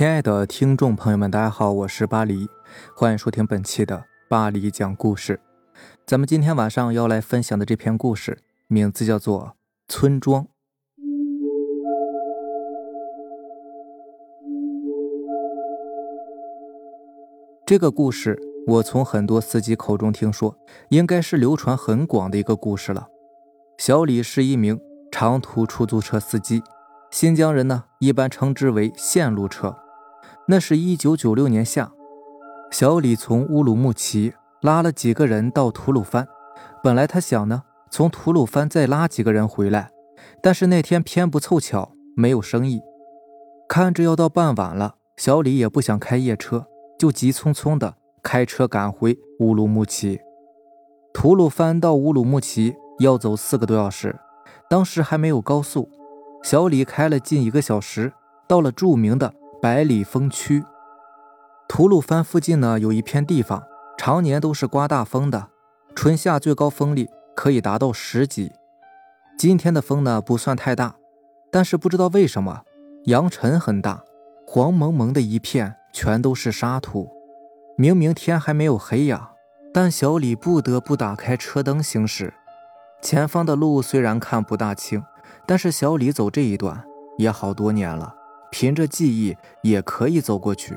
亲爱的听众朋友们，大家好，我是巴黎，欢迎收听本期的巴黎讲故事。咱们今天晚上要来分享的这篇故事，名字叫做《村庄》。这个故事我从很多司机口中听说，应该是流传很广的一个故事了。小李是一名长途出租车司机。新疆人呢，一般称之为线路车。那是一九九六年夏，小李从乌鲁木齐拉了几个人到吐鲁番。本来他想呢，从吐鲁番再拉几个人回来，但是那天偏不凑巧没有生意。看着要到傍晚了，小李也不想开夜车，就急匆匆的开车赶回乌鲁木齐。吐鲁番到乌鲁木齐要走四个多小时，当时还没有高速。小李开了近一个小时，到了著名的百里风区。吐鲁番附近呢，有一片地方，常年都是刮大风的，春夏最高风力可以达到十级。今天的风呢，不算太大，但是不知道为什么，扬尘很大，黄蒙蒙的一片，全都是沙土。明明天还没有黑呀，但小李不得不打开车灯行驶。前方的路虽然看不大清。但是小李走这一段也好多年了，凭着记忆也可以走过去。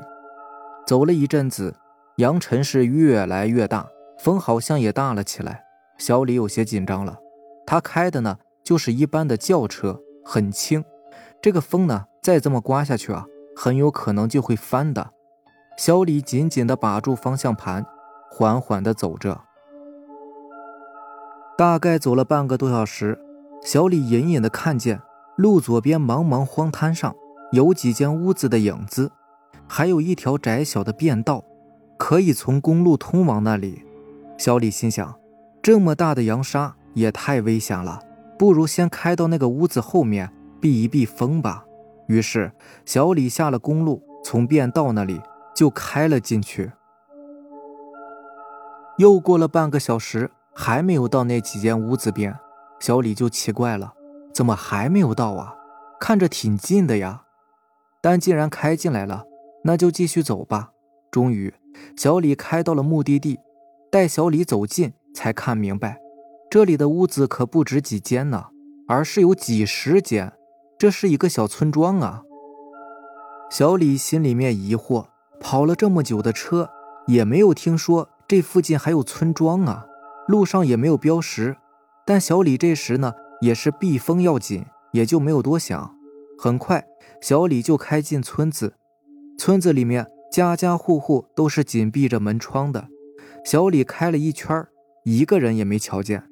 走了一阵子，扬尘是越来越大，风好像也大了起来。小李有些紧张了。他开的呢就是一般的轿车，很轻。这个风呢再这么刮下去啊，很有可能就会翻的。小李紧紧地把住方向盘，缓缓地走着。大概走了半个多小时。小李隐隐的看见路左边茫茫荒滩上有几间屋子的影子，还有一条窄小的便道，可以从公路通往那里。小李心想，这么大的扬沙也太危险了，不如先开到那个屋子后面避一避风吧。于是，小李下了公路，从便道那里就开了进去。又过了半个小时，还没有到那几间屋子边。小李就奇怪了，怎么还没有到啊？看着挺近的呀，但既然开进来了，那就继续走吧。终于，小李开到了目的地。待小李走近，才看明白，这里的屋子可不止几间呢，而是有几十间。这是一个小村庄啊！小李心里面疑惑，跑了这么久的车，也没有听说这附近还有村庄啊，路上也没有标识。但小李这时呢，也是避风要紧，也就没有多想。很快，小李就开进村子。村子里面家家户户都是紧闭着门窗的。小李开了一圈，一个人也没瞧见。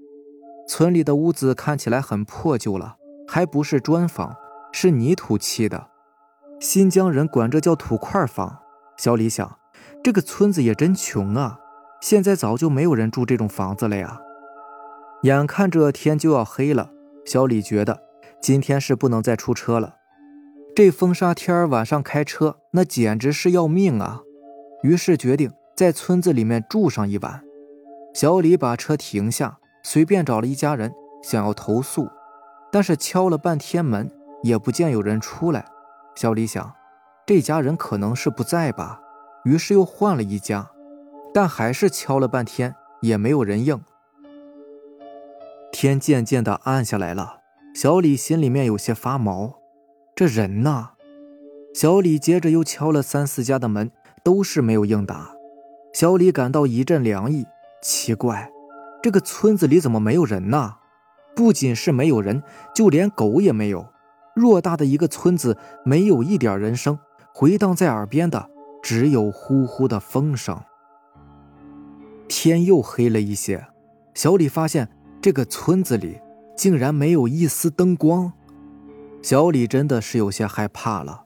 村里的屋子看起来很破旧了，还不是砖房，是泥土砌的。新疆人管这叫土块房。小李想，这个村子也真穷啊！现在早就没有人住这种房子了呀。眼看着天就要黑了，小李觉得今天是不能再出车了。这风沙天晚上开车那简直是要命啊！于是决定在村子里面住上一晚。小李把车停下，随便找了一家人，想要投诉，但是敲了半天门也不见有人出来。小李想，这家人可能是不在吧，于是又换了一家，但还是敲了半天也没有人应。天渐渐的暗下来了，小李心里面有些发毛。这人呢？小李接着又敲了三四家的门，都是没有应答。小李感到一阵凉意，奇怪，这个村子里怎么没有人呢？不仅是没有人，就连狗也没有。偌大的一个村子，没有一点人声，回荡在耳边的只有呼呼的风声。天又黑了一些，小李发现。这个村子里竟然没有一丝灯光，小李真的是有些害怕了。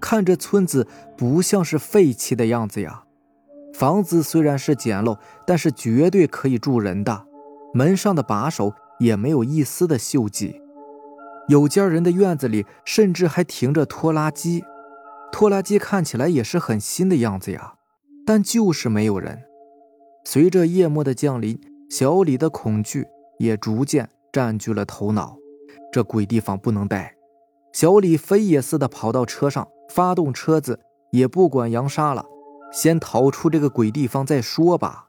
看这村子不像是废弃的样子呀，房子虽然是简陋，但是绝对可以住人的。门上的把手也没有一丝的锈迹，有家人的院子里甚至还停着拖拉机，拖拉机看起来也是很新的样子呀，但就是没有人。随着夜幕的降临，小李的恐惧。也逐渐占据了头脑，这鬼地方不能待。小李飞也似的跑到车上，发动车子，也不管杨沙了，先逃出这个鬼地方再说吧。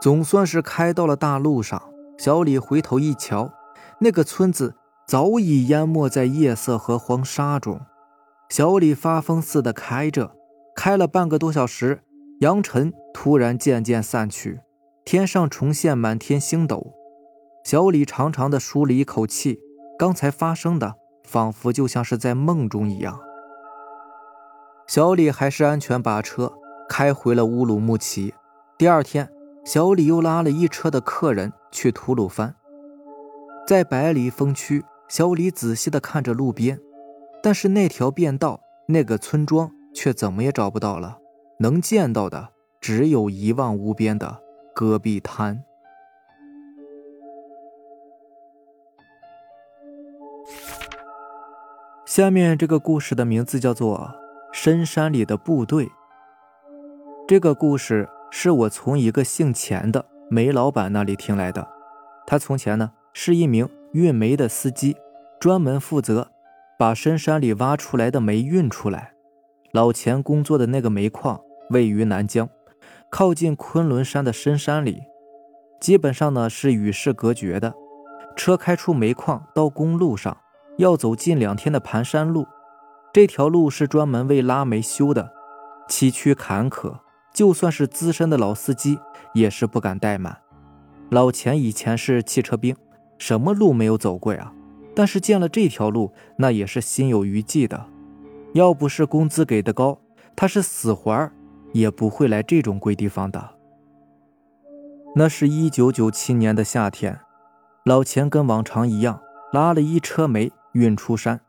总算是开到了大路上，小李回头一瞧，那个村子早已淹没在夜色和黄沙中。小李发疯似的开着，开了半个多小时，扬尘突然渐渐散去，天上重现满天星斗。小李长长的舒了一口气，刚才发生的仿佛就像是在梦中一样。小李还是安全把车开回了乌鲁木齐。第二天。小李又拉了一车的客人去吐鲁番，在百里风区，小李仔细地看着路边，但是那条便道、那个村庄却怎么也找不到了，能见到的只有一望无边的戈壁滩。下面这个故事的名字叫做《深山里的部队》。这个故事。是我从一个姓钱的煤老板那里听来的。他从前呢是一名运煤的司机，专门负责把深山里挖出来的煤运出来。老钱工作的那个煤矿位于南疆，靠近昆仑山的深山里，基本上呢是与世隔绝的。车开出煤矿到公路上，要走近两天的盘山路。这条路是专门为拉煤修的，崎岖坎坷。就算是资深的老司机，也是不敢怠慢。老钱以前是汽车兵，什么路没有走过呀？但是见了这条路，那也是心有余悸的。要不是工资给的高，他是死活儿也不会来这种鬼地方的。那是一九九七年的夏天，老钱跟往常一样，拉了一车煤运出山，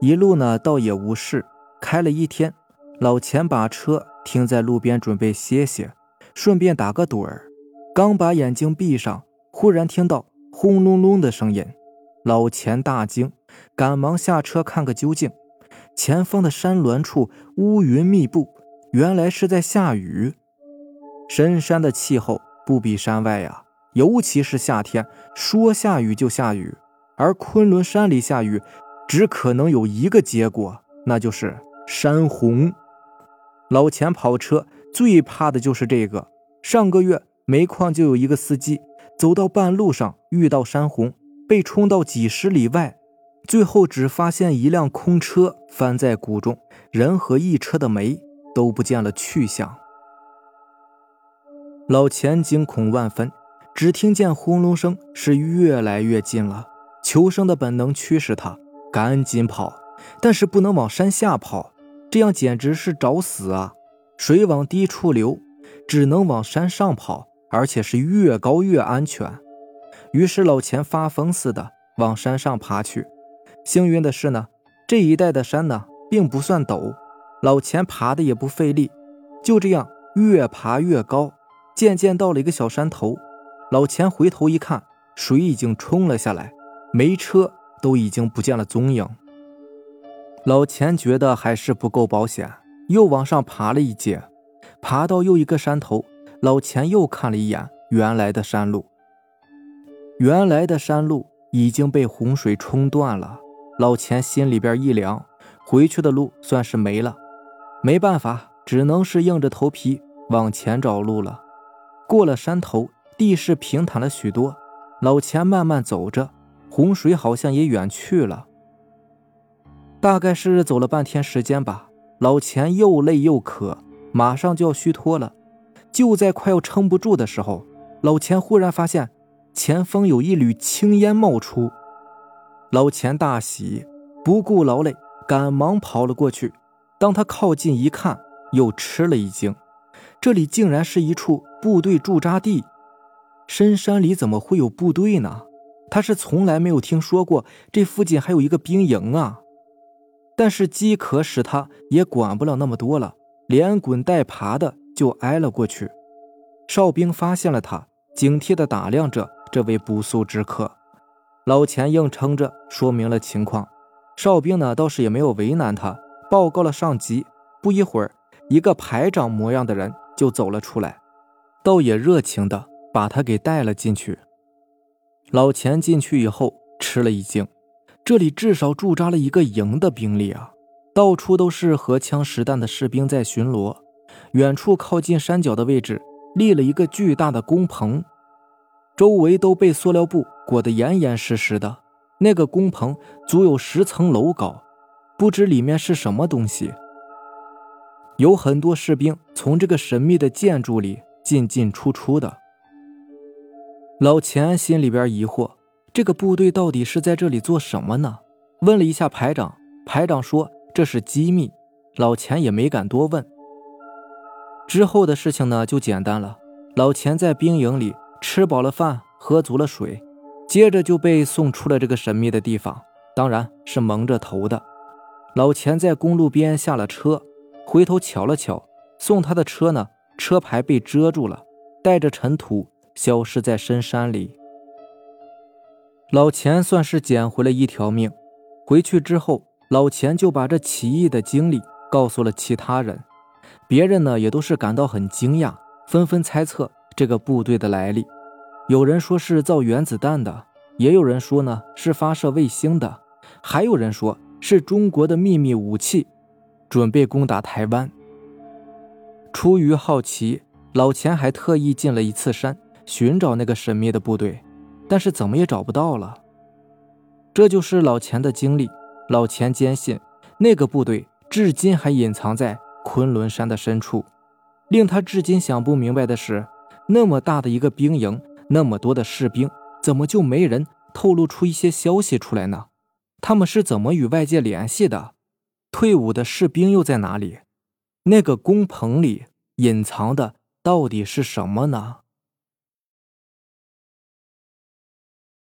一路呢倒也无事，开了一天，老钱把车。停在路边准备歇歇，顺便打个盹儿。刚把眼睛闭上，忽然听到轰隆隆的声音，老钱大惊，赶忙下车看个究竟。前方的山峦处乌云密布，原来是在下雨。深山的气候不比山外呀，尤其是夏天，说下雨就下雨。而昆仑山里下雨，只可能有一个结果，那就是山洪。老钱跑车最怕的就是这个。上个月煤矿就有一个司机走到半路上遇到山洪，被冲到几十里外，最后只发现一辆空车翻在谷中，人和一车的煤都不见了去向。老钱惊恐万分，只听见轰隆声是越来越近了。求生的本能驱使他赶紧跑，但是不能往山下跑。这样简直是找死啊！水往低处流，只能往山上跑，而且是越高越安全。于是老钱发疯似的往山上爬去。幸运的是呢，这一带的山呢并不算陡，老钱爬的也不费力。就这样越爬越高，渐渐到了一个小山头。老钱回头一看，水已经冲了下来，没车都已经不见了踪影。老钱觉得还是不够保险，又往上爬了一阶，爬到又一个山头，老钱又看了一眼原来的山路。原来的山路已经被洪水冲断了，老钱心里边一凉，回去的路算是没了。没办法，只能是硬着头皮往前找路了。过了山头，地势平坦了许多，老钱慢慢走着，洪水好像也远去了。大概是走了半天时间吧，老钱又累又渴，马上就要虚脱了。就在快要撑不住的时候，老钱忽然发现前方有一缕青烟冒出，老钱大喜，不顾劳累，赶忙跑了过去。当他靠近一看，又吃了一惊，这里竟然是一处部队驻扎地。深山里怎么会有部队呢？他是从来没有听说过这附近还有一个兵营啊。但是饥渴使他也管不了那么多了，连滚带爬的就挨了过去。哨兵发现了他，警惕地打量着这位不速之客。老钱硬撑着说明了情况，哨兵呢倒是也没有为难他，报告了上级。不一会儿，一个排长模样的人就走了出来，倒也热情地把他给带了进去。老钱进去以后吃了一惊。这里至少驻扎了一个营的兵力啊！到处都是荷枪实弹的士兵在巡逻。远处靠近山脚的位置立了一个巨大的工棚，周围都被塑料布裹得严严实实的。那个工棚足有十层楼高，不知里面是什么东西。有很多士兵从这个神秘的建筑里进进出出的。老钱心里边疑惑：这个部队到底是在这里做什么呢？问了一下排长，排长说这是机密。老钱也没敢多问。之后的事情呢，就简单了。老钱在兵营里吃饱了饭，喝足了水，接着就被送出了这个神秘的地方，当然是蒙着头的。老钱在公路边下了车，回头瞧了瞧，送他的车呢，车牌被遮住了，带着尘土消失在深山里。老钱算是捡回了一条命。回去之后，老钱就把这奇异的经历告诉了其他人。别人呢也都是感到很惊讶，纷纷猜测这个部队的来历。有人说是造原子弹的，也有人说呢是发射卫星的，还有人说是中国的秘密武器，准备攻打台湾。出于好奇，老钱还特意进了一次山，寻找那个神秘的部队，但是怎么也找不到了。这就是老钱的经历。老钱坚信，那个部队至今还隐藏在。昆仑山的深处，令他至今想不明白的是，那么大的一个兵营，那么多的士兵，怎么就没人透露出一些消息出来呢？他们是怎么与外界联系的？退伍的士兵又在哪里？那个工棚里隐藏的到底是什么呢？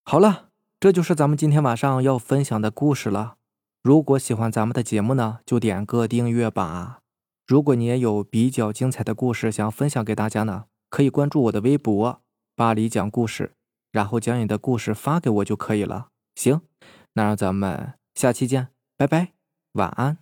好了，这就是咱们今天晚上要分享的故事了。如果喜欢咱们的节目呢，就点个订阅吧。如果你也有比较精彩的故事想分享给大家呢，可以关注我的微博“巴黎讲故事”，然后将你的故事发给我就可以了。行，那让咱们下期见，拜拜，晚安。